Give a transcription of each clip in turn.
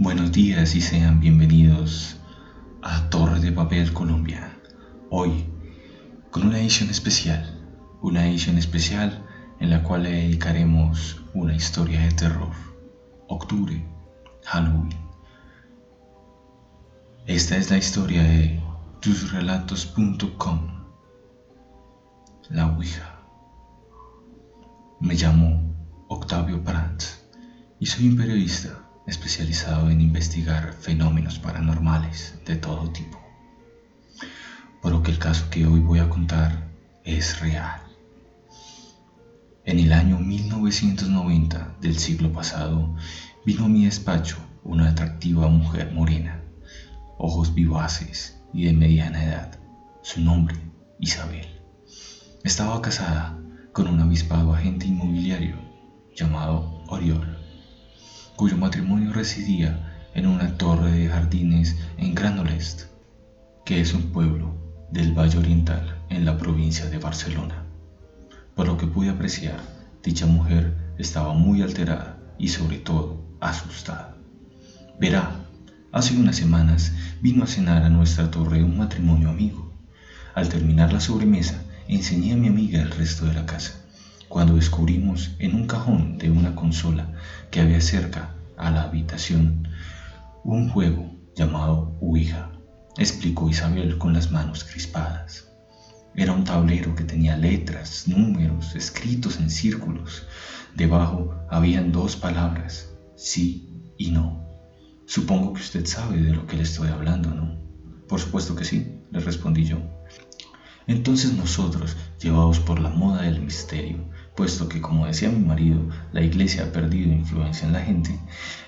Buenos días y sean bienvenidos a Torre de Papel Colombia. Hoy con una edición especial, una edición especial en la cual le dedicaremos una historia de terror. Octubre, Halloween. Esta es la historia de tusrelatos.com. La Ouija. Me llamo Octavio Prats y soy un periodista especializado en investigar fenómenos paranormales de todo tipo. Por lo que el caso que hoy voy a contar es real. En el año 1990 del siglo pasado vino a mi despacho una atractiva mujer morena, ojos vivaces y de mediana edad. Su nombre, Isabel. Estaba casada con un avispado agente inmobiliario llamado Oriol cuyo matrimonio residía en una torre de jardines en Granolest, que es un pueblo del Valle Oriental en la provincia de Barcelona. Por lo que pude apreciar, dicha mujer estaba muy alterada y sobre todo asustada. Verá, hace unas semanas vino a cenar a nuestra torre un matrimonio amigo. Al terminar la sobremesa, enseñé a mi amiga el resto de la casa cuando descubrimos en un cajón de una consola que había cerca a la habitación un juego llamado Ouija, explicó Isabel con las manos crispadas. Era un tablero que tenía letras, números, escritos en círculos. Debajo habían dos palabras, sí y no. Supongo que usted sabe de lo que le estoy hablando, ¿no? Por supuesto que sí, le respondí yo. Entonces nosotros, llevados por la moda del misterio, puesto que, como decía mi marido, la iglesia ha perdido influencia en la gente,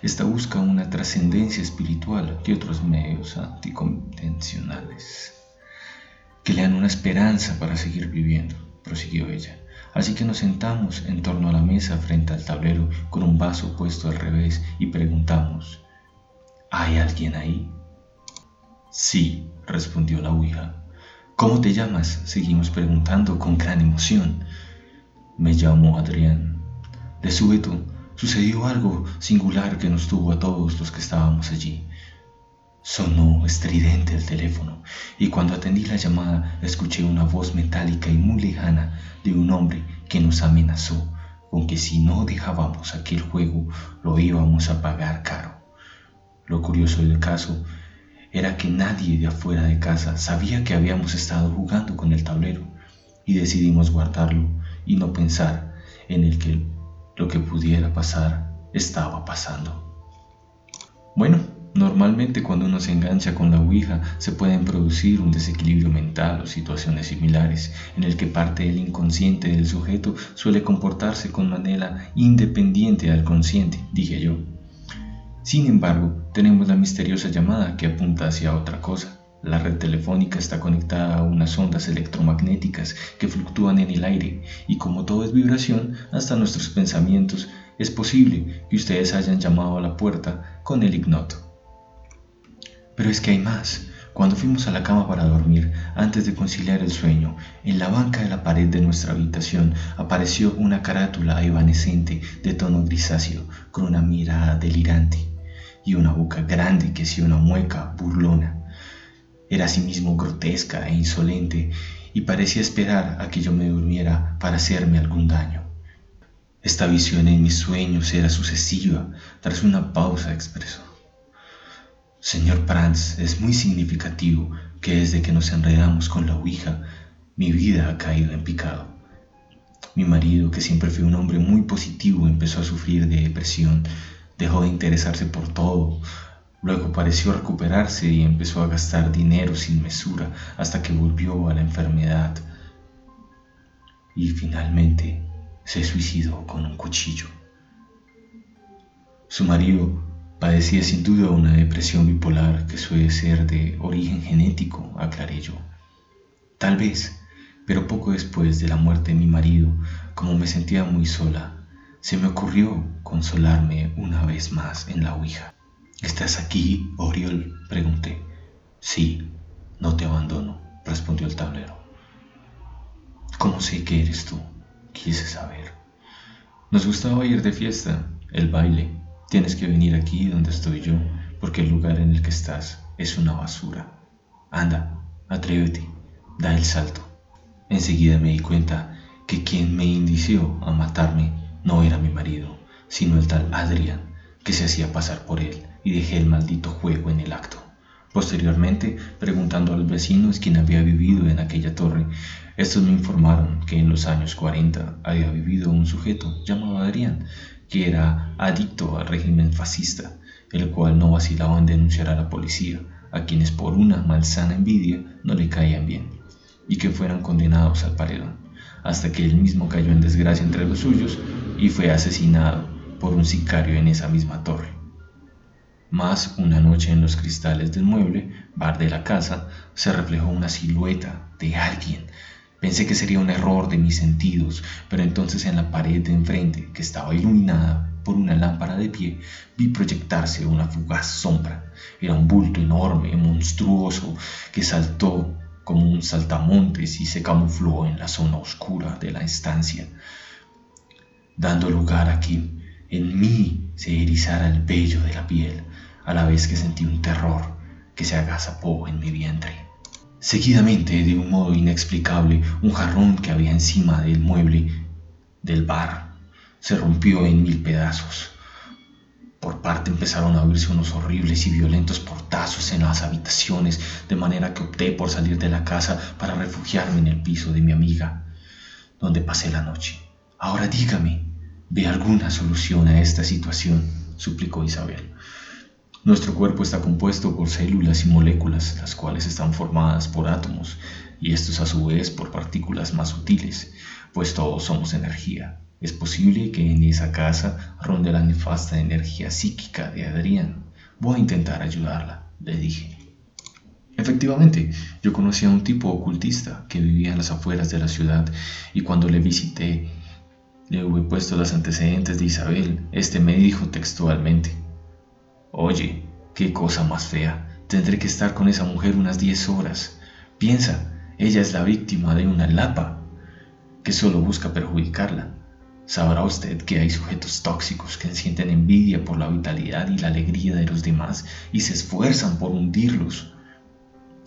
esta busca una trascendencia espiritual que otros medios anticonvencionales, que le dan una esperanza para seguir viviendo, prosiguió ella. Así que nos sentamos en torno a la mesa frente al tablero con un vaso puesto al revés y preguntamos, ¿hay alguien ahí? Sí, respondió la Ouija. ¿Cómo te llamas? Seguimos preguntando con gran emoción. Me llamo Adrián. De súbito sucedió algo singular que nos tuvo a todos los que estábamos allí. Sonó estridente el teléfono y cuando atendí la llamada escuché una voz metálica y muy lejana de un hombre que nos amenazó con que si no dejábamos aquel juego lo íbamos a pagar caro. Lo curioso del caso era que nadie de afuera de casa sabía que habíamos estado jugando con el tablero y decidimos guardarlo y no pensar en el que lo que pudiera pasar estaba pasando. Bueno, normalmente cuando uno se engancha con la Ouija se pueden producir un desequilibrio mental o situaciones similares en el que parte del inconsciente del sujeto suele comportarse con manera independiente al consciente, dije yo. Sin embargo, tenemos la misteriosa llamada que apunta hacia otra cosa. La red telefónica está conectada a unas ondas electromagnéticas que fluctúan en el aire y como todo es vibración, hasta nuestros pensamientos, es posible que ustedes hayan llamado a la puerta con el ignoto. Pero es que hay más. Cuando fuimos a la cama para dormir, antes de conciliar el sueño, en la banca de la pared de nuestra habitación apareció una carátula evanescente de tono grisáceo, con una mirada delirante y una boca grande que hacía una mueca burlona. Era asimismo grotesca e insolente y parecía esperar a que yo me durmiera para hacerme algún daño. Esta visión en mis sueños era sucesiva. Tras una pausa expresó. Señor Prance, es muy significativo que desde que nos enredamos con la Ouija, mi vida ha caído en picado. Mi marido, que siempre fue un hombre muy positivo, empezó a sufrir de depresión, dejó de interesarse por todo, Luego pareció recuperarse y empezó a gastar dinero sin mesura hasta que volvió a la enfermedad y finalmente se suicidó con un cuchillo. Su marido padecía sin duda una depresión bipolar que suele ser de origen genético, aclaré yo. Tal vez, pero poco después de la muerte de mi marido, como me sentía muy sola, se me ocurrió consolarme una vez más en la Ouija. ¿Estás aquí, Oriol? Pregunté. Sí, no te abandono, respondió el tablero. ¿Cómo sé que eres tú? Quise saber. Nos gustaba ir de fiesta, el baile. Tienes que venir aquí donde estoy yo. porque el lugar en el que estás es una basura. Anda, atrévete, da el salto. Enseguida me di cuenta que quien me indició a matarme no era mi marido, sino el tal Adrián, que se hacía pasar por él, y dejé el maldito juego en el acto. Posteriormente, preguntando a los vecinos quién había vivido en aquella torre, estos me informaron que en los años 40 había vivido un sujeto llamado Adrián, que era adicto al régimen fascista, el cual no vacilaba en denunciar a la policía, a quienes por una malsana envidia no le caían bien, y que fueran condenados al paredón, hasta que él mismo cayó en desgracia entre los suyos y fue asesinado por un sicario en esa misma torre. Más una noche en los cristales del mueble, bar de la casa, se reflejó una silueta de alguien. Pensé que sería un error de mis sentidos, pero entonces en la pared de enfrente, que estaba iluminada por una lámpara de pie, vi proyectarse una fugaz sombra. Era un bulto enorme, monstruoso, que saltó como un saltamontes y se camufló en la zona oscura de la estancia, dando lugar a que en mí se erizara el vello de la piel a la vez que sentí un terror que se agazapó en mi vientre. Seguidamente, de un modo inexplicable, un jarrón que había encima del mueble del bar se rompió en mil pedazos. Por parte empezaron a oírse unos horribles y violentos portazos en las habitaciones, de manera que opté por salir de la casa para refugiarme en el piso de mi amiga, donde pasé la noche. Ahora dígame, ¿ve alguna solución a esta situación? suplicó Isabel. Nuestro cuerpo está compuesto por células y moléculas, las cuales están formadas por átomos y estos a su vez por partículas más sutiles, pues todos somos energía. Es posible que en esa casa ronde la nefasta energía psíquica de Adrián. Voy a intentar ayudarla, le dije. Efectivamente, yo conocí a un tipo ocultista que vivía en las afueras de la ciudad y cuando le visité le hube puesto los antecedentes de Isabel. Este me dijo textualmente, Oye, qué cosa más fea. Tendré que estar con esa mujer unas 10 horas. Piensa, ella es la víctima de una lapa que solo busca perjudicarla. Sabrá usted que hay sujetos tóxicos que sienten envidia por la vitalidad y la alegría de los demás y se esfuerzan por hundirlos.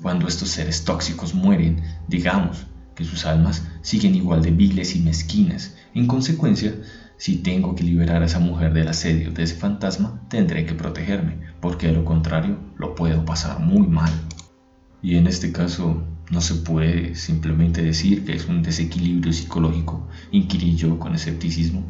Cuando estos seres tóxicos mueren, digamos que sus almas siguen igual de viles y mezquinas. En consecuencia, si tengo que liberar a esa mujer del asedio de ese fantasma, tendré que protegerme, porque de lo contrario lo puedo pasar muy mal. Y en este caso no se puede simplemente decir que es un desequilibrio psicológico, inquirí yo con escepticismo.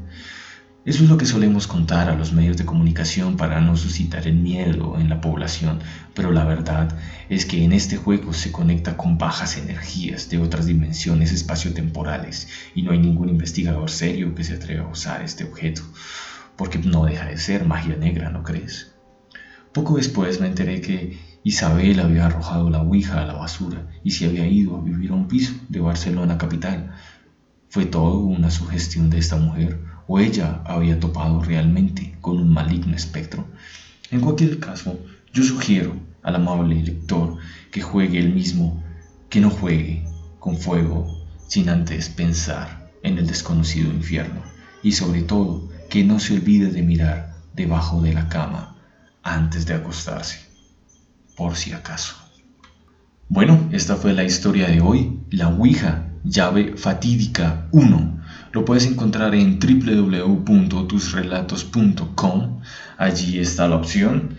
Eso es lo que solemos contar a los medios de comunicación para no suscitar el miedo en la población, pero la verdad es que en este juego se conecta con bajas energías de otras dimensiones espaciotemporales y no hay ningún investigador serio que se atreva a usar este objeto, porque no deja de ser magia negra, ¿no crees? Poco después me enteré que Isabel había arrojado la Ouija a la basura y se había ido a vivir a un piso de Barcelona capital. Fue todo una sugestión de esta mujer o ella había topado realmente con un maligno espectro. En cualquier caso, yo sugiero al amable lector que juegue el mismo, que no juegue con fuego sin antes pensar en el desconocido infierno y sobre todo que no se olvide de mirar debajo de la cama antes de acostarse, por si acaso. Bueno, esta fue la historia de hoy, la Ouija, llave fatídica 1 lo puedes encontrar en www.tusrelatos.com. Allí está la opción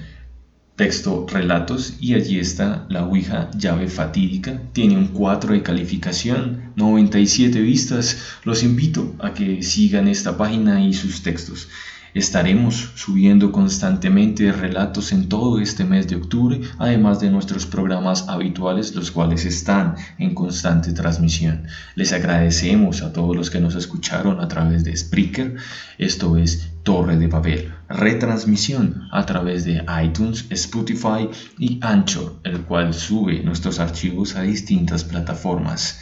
texto relatos y allí está la Ouija llave fatídica. Tiene un 4 de calificación, 97 vistas. Los invito a que sigan esta página y sus textos. Estaremos subiendo constantemente relatos en todo este mes de octubre, además de nuestros programas habituales, los cuales están en constante transmisión. Les agradecemos a todos los que nos escucharon a través de Spreaker, esto es Torre de Babel, retransmisión a través de iTunes, Spotify y Anchor, el cual sube nuestros archivos a distintas plataformas.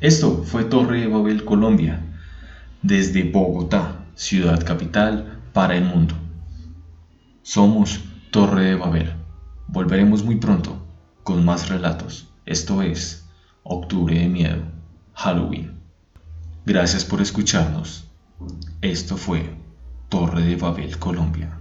Esto fue Torre de Babel Colombia, desde Bogotá ciudad capital para el mundo. Somos Torre de Babel. Volveremos muy pronto con más relatos. Esto es Octubre de Miedo, Halloween. Gracias por escucharnos. Esto fue Torre de Babel, Colombia.